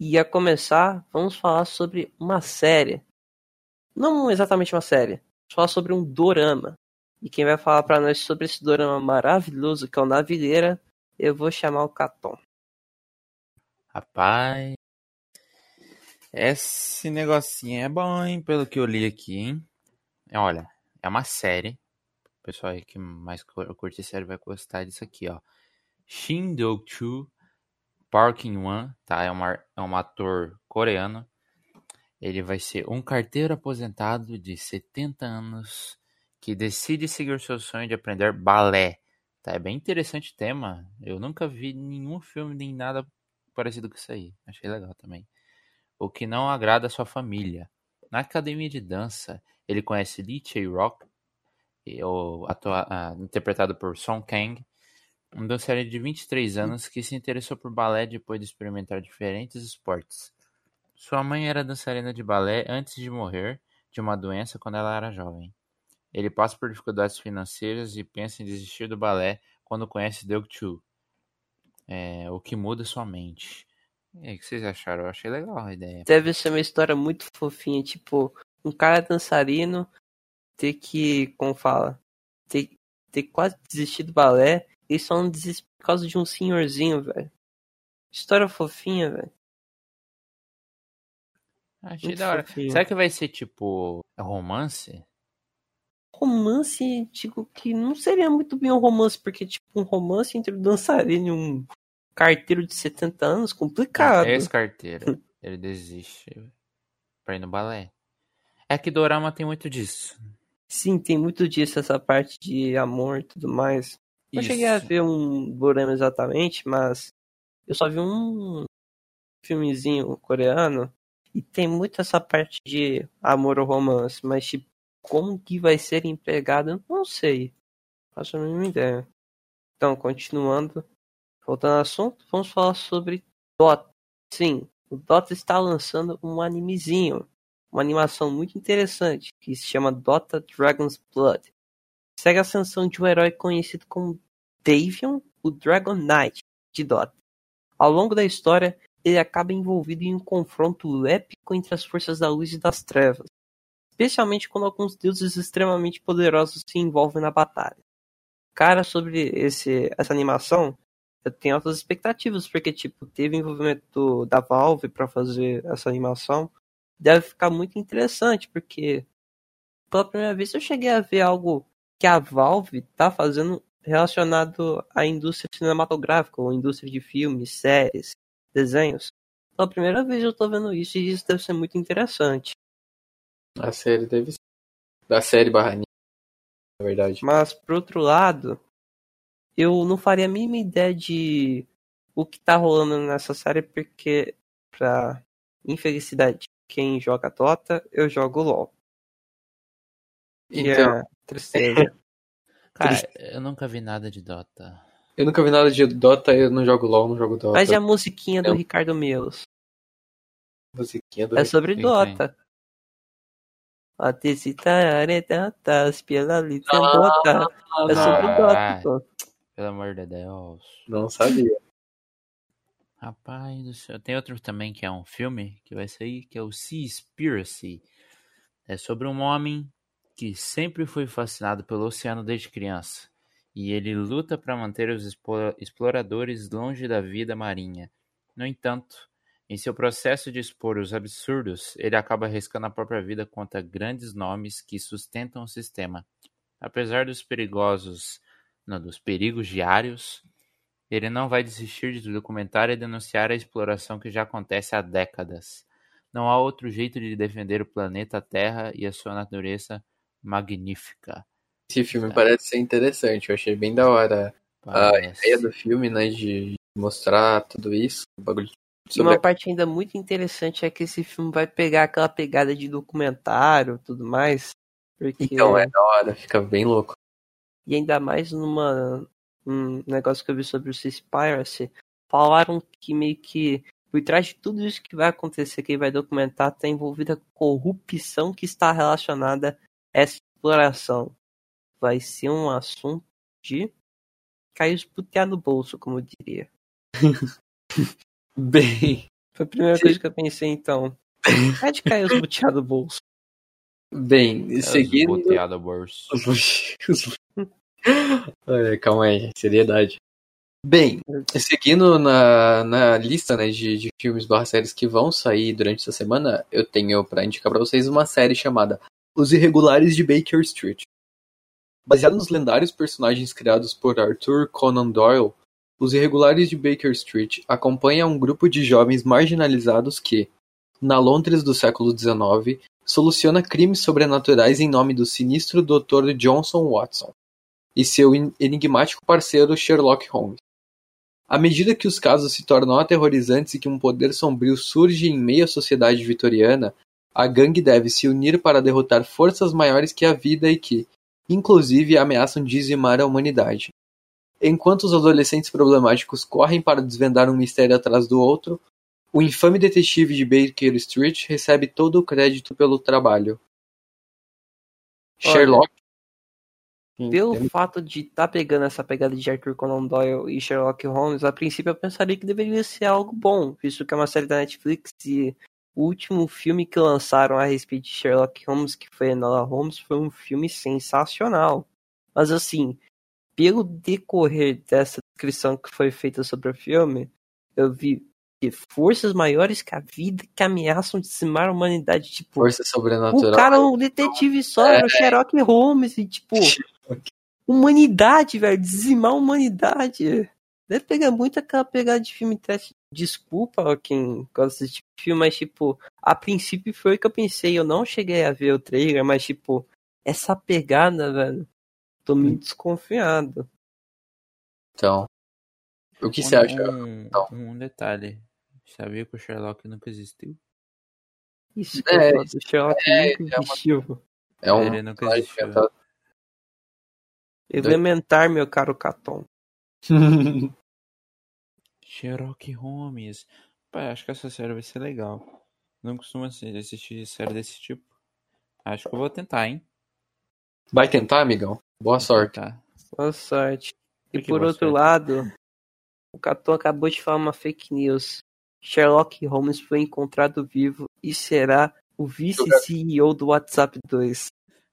E a começar, vamos falar sobre uma série. Não exatamente uma série, falar sobre um dorama. E quem vai falar pra nós sobre esse dorama maravilhoso que é o Navileira, eu vou chamar o Caton. Rapaz. Esse negocinho é bom, hein? Pelo que eu li aqui, hein? É, Olha, é uma série. O pessoal aí que mais cur- curte série vai gostar disso aqui, ó. Shindoku Park In-wan, tá? É, uma, é um ator coreano. Ele vai ser um carteiro aposentado de 70 anos que decide seguir seu sonho de aprender balé. Tá, é bem interessante o tema. Eu nunca vi nenhum filme nem nada parecido com isso aí. Achei legal também. O que não agrada a sua família. Na academia de dança, ele conhece Lee Chae-rock, o atua, uh, interpretado por Song Kang, um dançarino de 23 anos que se interessou por balé depois de experimentar diferentes esportes. Sua mãe era dançarina de balé antes de morrer de uma doença quando ela era jovem. Ele passa por dificuldades financeiras e pensa em desistir do balé quando conhece Doug Chu, é, o que muda sua mente. E aí, o que vocês acharam? Eu achei legal a ideia. Deve ser uma história muito fofinha, tipo, um cara dançarino ter que, como fala, ter, ter quase desistido do balé e só não desiste por causa de um senhorzinho, velho. História fofinha, velho. Achei muito da hora. Fofinho. Será que vai ser tipo romance? Romance, digo que não seria muito bem um romance, porque, tipo, um romance entre um dançarino e um carteiro de 70 anos, complicado. esse carteiro, ele desiste pra ir no balé. É que Dorama tem muito disso. Sim, tem muito disso, essa parte de amor e tudo mais. Não cheguei a ver um Dorama exatamente, mas eu só vi um filmezinho coreano e tem muito essa parte de amor ou romance, mas tipo, como que vai ser empregado, não sei. Faço a mínima ideia. Então, continuando, voltando ao assunto, vamos falar sobre Dota. Sim, o Dota está lançando um animezinho, uma animação muito interessante, que se chama Dota Dragon's Blood. Segue a ascensão de um herói conhecido como Davion, o Dragon Knight de Dota. Ao longo da história, ele acaba envolvido em um confronto épico entre as forças da luz e das trevas, especialmente quando alguns deuses extremamente poderosos se envolvem na batalha. Cara, sobre esse, essa animação, eu tenho altas expectativas, porque tipo, teve envolvimento da Valve para fazer essa animação. Deve ficar muito interessante, porque pela primeira vez eu cheguei a ver algo que a Valve tá fazendo relacionado à indústria cinematográfica, ou indústria de filmes, séries, desenhos. Pela primeira vez eu tô vendo isso e isso deve ser muito interessante. A série deve ser. Da série barra na verdade. Mas, por outro lado, eu não faria a mínima ideia de o que tá rolando nessa série, porque, pra infelicidade quem joga Dota, eu jogo LOL. Então. É tristeza. Cara, eu nunca vi nada de Dota. Eu nunca vi nada de Dota, eu não jogo LOL, não jogo Dota. Mas é a musiquinha do Ricardo Meus. Musiquinha do É sobre Dota. Atecitaretatas pela litrandota. Ah, é sobre Dota, pô. Pelo amor de Deus. Não sabia. Rapaz do céu. Tem outro também que é um filme que vai sair, que é o Seaspiracy. É sobre um homem que sempre foi fascinado pelo oceano desde criança. E ele luta para manter os exploradores longe da vida marinha. No entanto, em seu processo de expor os absurdos, ele acaba arriscando a própria vida contra grandes nomes que sustentam o sistema. Apesar dos perigosos, não, dos perigos diários, ele não vai desistir de documentar e denunciar a exploração que já acontece há décadas. Não há outro jeito de defender o planeta Terra e a sua natureza magnífica. Esse filme é. parece ser interessante, eu achei bem da hora parece. a ideia do filme, né, de mostrar tudo isso, o bagulho e uma parte ainda muito interessante é que esse filme vai pegar aquela pegada de documentário tudo mais. Porque... Então, é da hora, fica bem louco. E ainda mais numa um negócio que eu vi sobre o Seaspiracy, falaram que meio que por trás de tudo isso que vai acontecer, que ele vai documentar, está envolvida corrupção que está relacionada a essa exploração. Vai ser um assunto de cair os putear no bolso, como eu diria. Bem. Foi a primeira coisa que eu pensei, então. É de cair os buteados do bolso. Bem, é, seguindo. Buteado bolso. Olha, calma aí, seriedade. Bem, seguindo na, na lista né, de, de filmes barra séries que vão sair durante essa semana, eu tenho para indicar para vocês uma série chamada Os Irregulares de Baker Street. Baseado nos lendários personagens criados por Arthur Conan Doyle, Os Irregulares de Baker Street acompanha um grupo de jovens marginalizados que, na Londres do século XIX, soluciona crimes sobrenaturais em nome do sinistro Dr. Johnson Watson e seu enigmático parceiro Sherlock Holmes. À medida que os casos se tornam aterrorizantes e que um poder sombrio surge em meio à sociedade vitoriana, a gangue deve se unir para derrotar forças maiores que a vida e que, inclusive, ameaçam dizimar a humanidade. Enquanto os adolescentes problemáticos correm para desvendar um mistério atrás do outro, o infame detetive de Baker Street recebe todo o crédito pelo trabalho. Olha, Sherlock. Pelo fato de estar tá pegando essa pegada de Arthur Conan Doyle e Sherlock Holmes, a princípio eu pensaria que deveria ser algo bom, visto que é uma série da Netflix e o último filme que lançaram a respeito de Sherlock Holmes, que foi Enola Holmes, foi um filme sensacional. Mas assim, pelo decorrer dessa descrição que foi feita sobre o filme, eu vi forças maiores que a vida que ameaçam dizimar a humanidade. Tipo, Força sobrenatural. o cara um detetive só, é o Sherlock Holmes, e tipo, humanidade, velho, dizimar a humanidade. Deve pegar muito aquela pegada de filme trash. Desculpa quem gosta desse tipo de filme, mas tipo, a princípio foi o que eu pensei. Eu não cheguei a ver o trailer, mas tipo, essa pegada, velho, tô muito desconfiado. Então, o que um, você acha? Um, Então. um detalhe. Sabia que o Sherlock nunca existiu? Isso É, eu falo, o Sherlock é, nunca é uma- existiu. É um Ele nunca existiu. inventado. Elementar, meu caro Caton. Sherlock Holmes. Pai, acho que essa série vai ser legal. Não costumo assi- assistir série desse tipo. Acho que eu vou tentar, hein? Vai tentar, amigão? Boa sorte. Tá. Boa sorte. E Por que por boa outro sorte? lado, o Caton acabou de falar uma fake news. Sherlock Holmes foi encontrado vivo e será o vice-CEO do WhatsApp 2.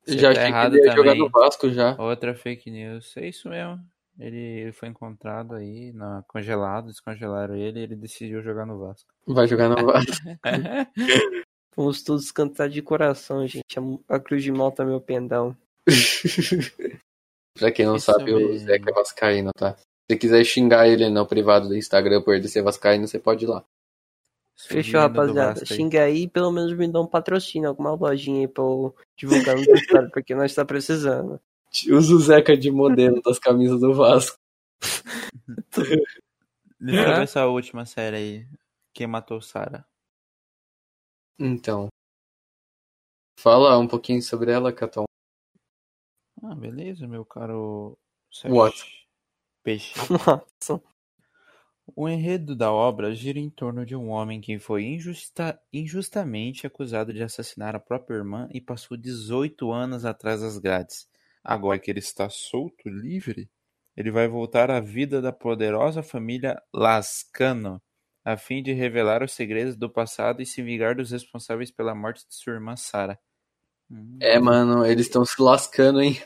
Você já tá achei que errado ele ia jogar no Vasco já. Outra fake news. É isso mesmo. Ele, ele foi encontrado aí, na, congelado, descongelaram ele e ele decidiu jogar no Vasco. Vai jogar no Vasco. Vamos todos cantar de coração, gente. A, a Cruz de Malta é meu pendão. pra quem não Isso sabe, o mesmo. Zeca é vascaíno, tá? Se quiser xingar ele no privado do Instagram por ele ser vascaíno, você pode ir lá. Fechou, rapaziada. Xinga aí e pelo menos me dá um patrocínio, alguma lojinha aí pra eu divulgar no Instagram, porque nós tá precisando. Usa o Zeca de modelo das camisas do Vasco. Deixa eu ver essa última série aí. Quem matou Sarah? Então. Fala um pouquinho sobre ela, Caton. Ah, beleza, meu caro. What? Peixe. Nossa. O enredo da obra gira em torno de um homem que foi injusta- injustamente acusado de assassinar a própria irmã e passou 18 anos atrás das grades. Agora que ele está solto, livre, ele vai voltar à vida da poderosa família Lascano, a fim de revelar os segredos do passado e se vingar dos responsáveis pela morte de sua irmã Sarah. Hum. É, mano, eles estão se lascando, hein?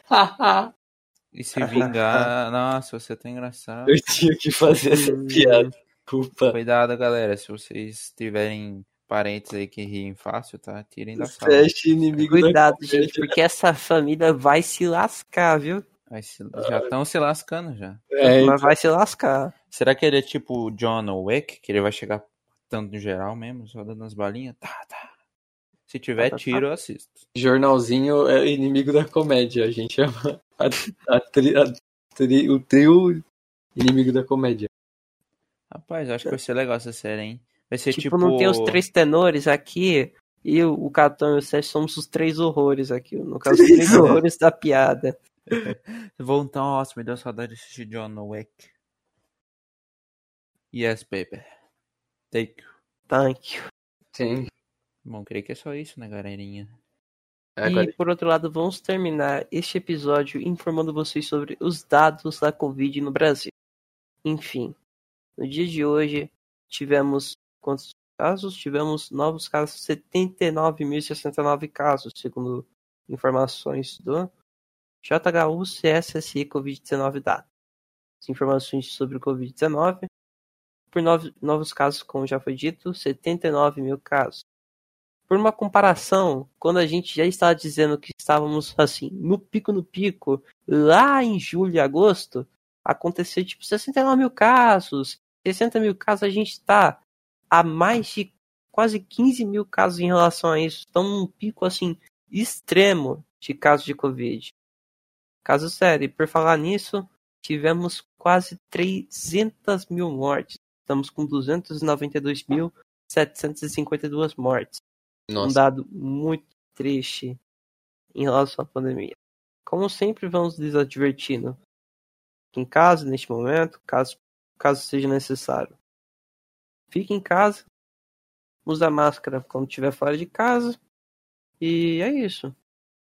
E se vingar. Nossa, você tá engraçado. Eu tinha que fazer essa piada. Desculpa. Cuidado, galera. Se vocês tiverem parentes aí que riem fácil, tá? Tirem da sala. Sete inimigo Cuidado, da gente, porque essa família vai se lascar, viu? Vai se- Já estão se lascando já. É, Mas vai se lascar. Será que ele é tipo o John Wick? Que ele vai chegar tanto no geral mesmo, só dando as balinhas? Tá, tá. Se tiver Tá, tá, tá. tiro, eu assisto. jornalzinho é inimigo da comédia. A gente chama a, a tri- a tri- o trio inimigo da comédia. Rapaz, acho que vai ser legal essa série, hein? Vai ser Tipo, tipo. não tem os três tenores aqui. E o, o Catão e o Sérgio somos os três horrores aqui. No caso, os três horrores da piada. Vão tão nossa, me deu saudade de assistir John Wick. Yes, baby. Take you. Thank you. Sim. Bom, creio que é só isso, né, galerinha? É, E por outro lado, vamos terminar este episódio informando vocês sobre os dados da Covid no Brasil. Enfim, no dia de hoje tivemos quantos casos? Tivemos novos casos, 79.069 casos, segundo informações do JHU CSSI Covid-19 Data. As informações sobre o Covid-19, por novos casos, como já foi dito, 79 mil casos. Por uma comparação, quando a gente já estava dizendo que estávamos assim, no pico no pico, lá em julho e agosto, acontecer tipo 69 mil casos, 60 mil casos, a gente está a mais de quase 15 mil casos em relação a isso. Estão num pico assim extremo de casos de Covid. Caso sério. E por falar nisso, tivemos quase 300 mil mortes. Estamos com 292.752 mortes. Nossa. Um dado muito triste em relação à pandemia. Como sempre, vamos desadvertindo em casa neste momento, caso, caso seja necessário. Fique em casa, usa máscara quando estiver fora de casa. E é isso.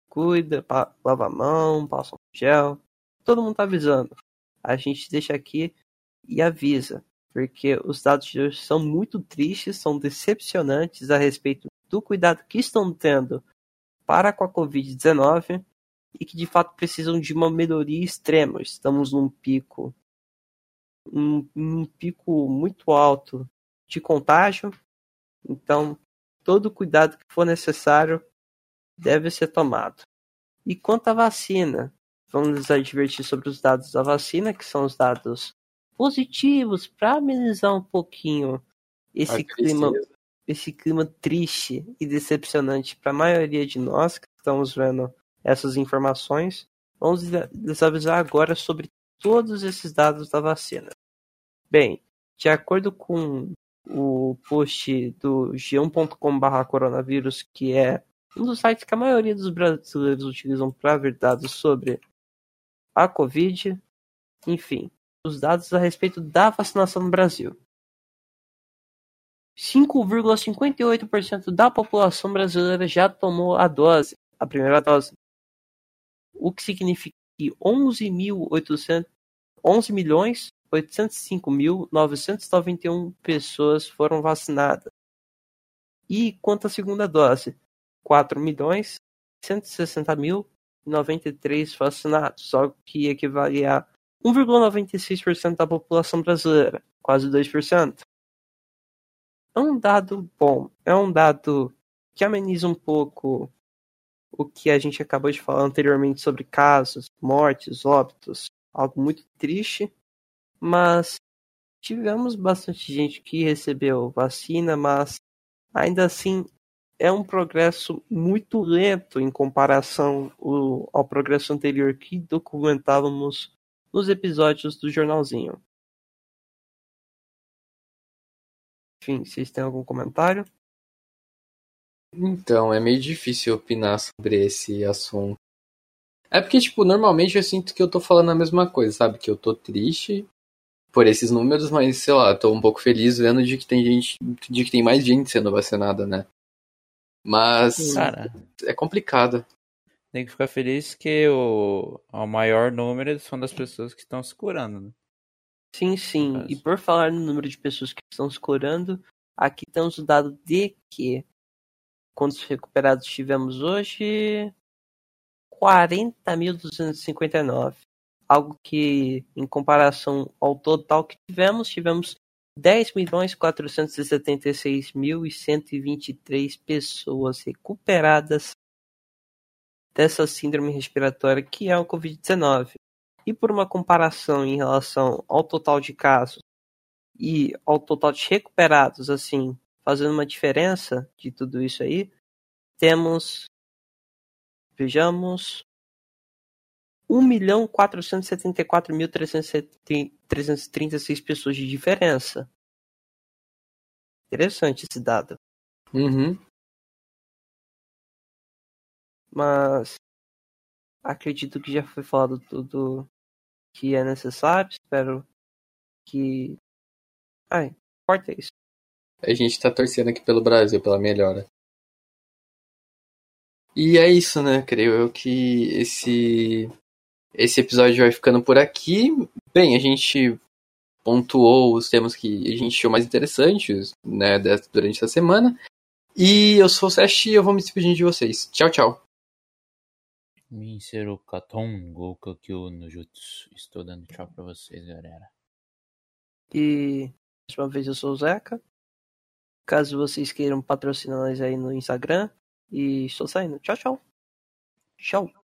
Cuida, lava a mão, passa um gel. Todo mundo tá avisando. A gente deixa aqui e avisa. Porque os dados de hoje são muito tristes, são decepcionantes a respeito do cuidado que estão tendo para com a Covid-19 e que de fato precisam de uma melhoria extrema. Estamos num pico, um, um pico muito alto de contágio, então todo cuidado que for necessário deve ser tomado. E quanto à vacina, vamos nos advertir sobre os dados da vacina, que são os dados positivos para amenizar um pouquinho esse clima, esse clima triste e decepcionante para a maioria de nós que estamos vendo essas informações. Vamos desavisar agora sobre todos esses dados da vacina. Bem, de acordo com o post do g1.com.br coronavírus, que é um dos sites que a maioria dos brasileiros utilizam para ver dados sobre a Covid, enfim, os dados a respeito da vacinação no Brasil. 5,58% da população brasileira já tomou a dose, a primeira dose o que significa que 11.800 11 milhões 805.991 pessoas foram vacinadas. E quanto à segunda dose, 4 milhões 160.093 vacinados, só que equivale a 1,96% da população brasileira, quase 2%. É um dado bom, é um dado que ameniza um pouco o que a gente acabou de falar anteriormente sobre casos, mortes, óbitos, algo muito triste, mas tivemos bastante gente que recebeu vacina, mas ainda assim é um progresso muito lento em comparação ao progresso anterior que documentávamos nos episódios do jornalzinho. Enfim, vocês têm algum comentário? Então, é meio difícil opinar sobre esse assunto. É porque, tipo, normalmente eu sinto que eu tô falando a mesma coisa, sabe? Que eu tô triste por esses números, mas, sei lá, tô um pouco feliz vendo de que tem gente, de que tem mais gente sendo vacinada, né? Mas Cara, é complicado. Tem que ficar feliz que o, o maior número são das pessoas que estão se curando, né? Sim, sim. E por falar no número de pessoas que estão se curando, aqui temos o dado de que Quantos recuperados tivemos hoje? 40.259. Algo que, em comparação ao total que tivemos, tivemos 10.476.123 pessoas recuperadas dessa síndrome respiratória que é o Covid-19. E por uma comparação em relação ao total de casos e ao total de recuperados, assim, fazendo uma diferença de tudo isso aí, temos, vejamos, 1.474.336 pessoas de diferença. Interessante esse dado. Uhum. Mas acredito que já foi falado tudo que é necessário. Espero que. Ai, corta isso. A gente tá torcendo aqui pelo Brasil, pela melhora. E é isso, né? Creio eu que esse, esse episódio vai ficando por aqui. Bem, a gente pontuou os temas que a gente achou mais interessantes, né, durante essa semana. E eu sou o Sesh e eu vou me despedir de vocês. Tchau, tchau. Minsero Katon Gokakyo no Jutsu. Estou dando tchau pra vocês, galera. E mais uma vez eu sou o Zeca. Caso vocês queiram patrocinar nós aí no Instagram. E estou saindo. Tchau, tchau. Tchau.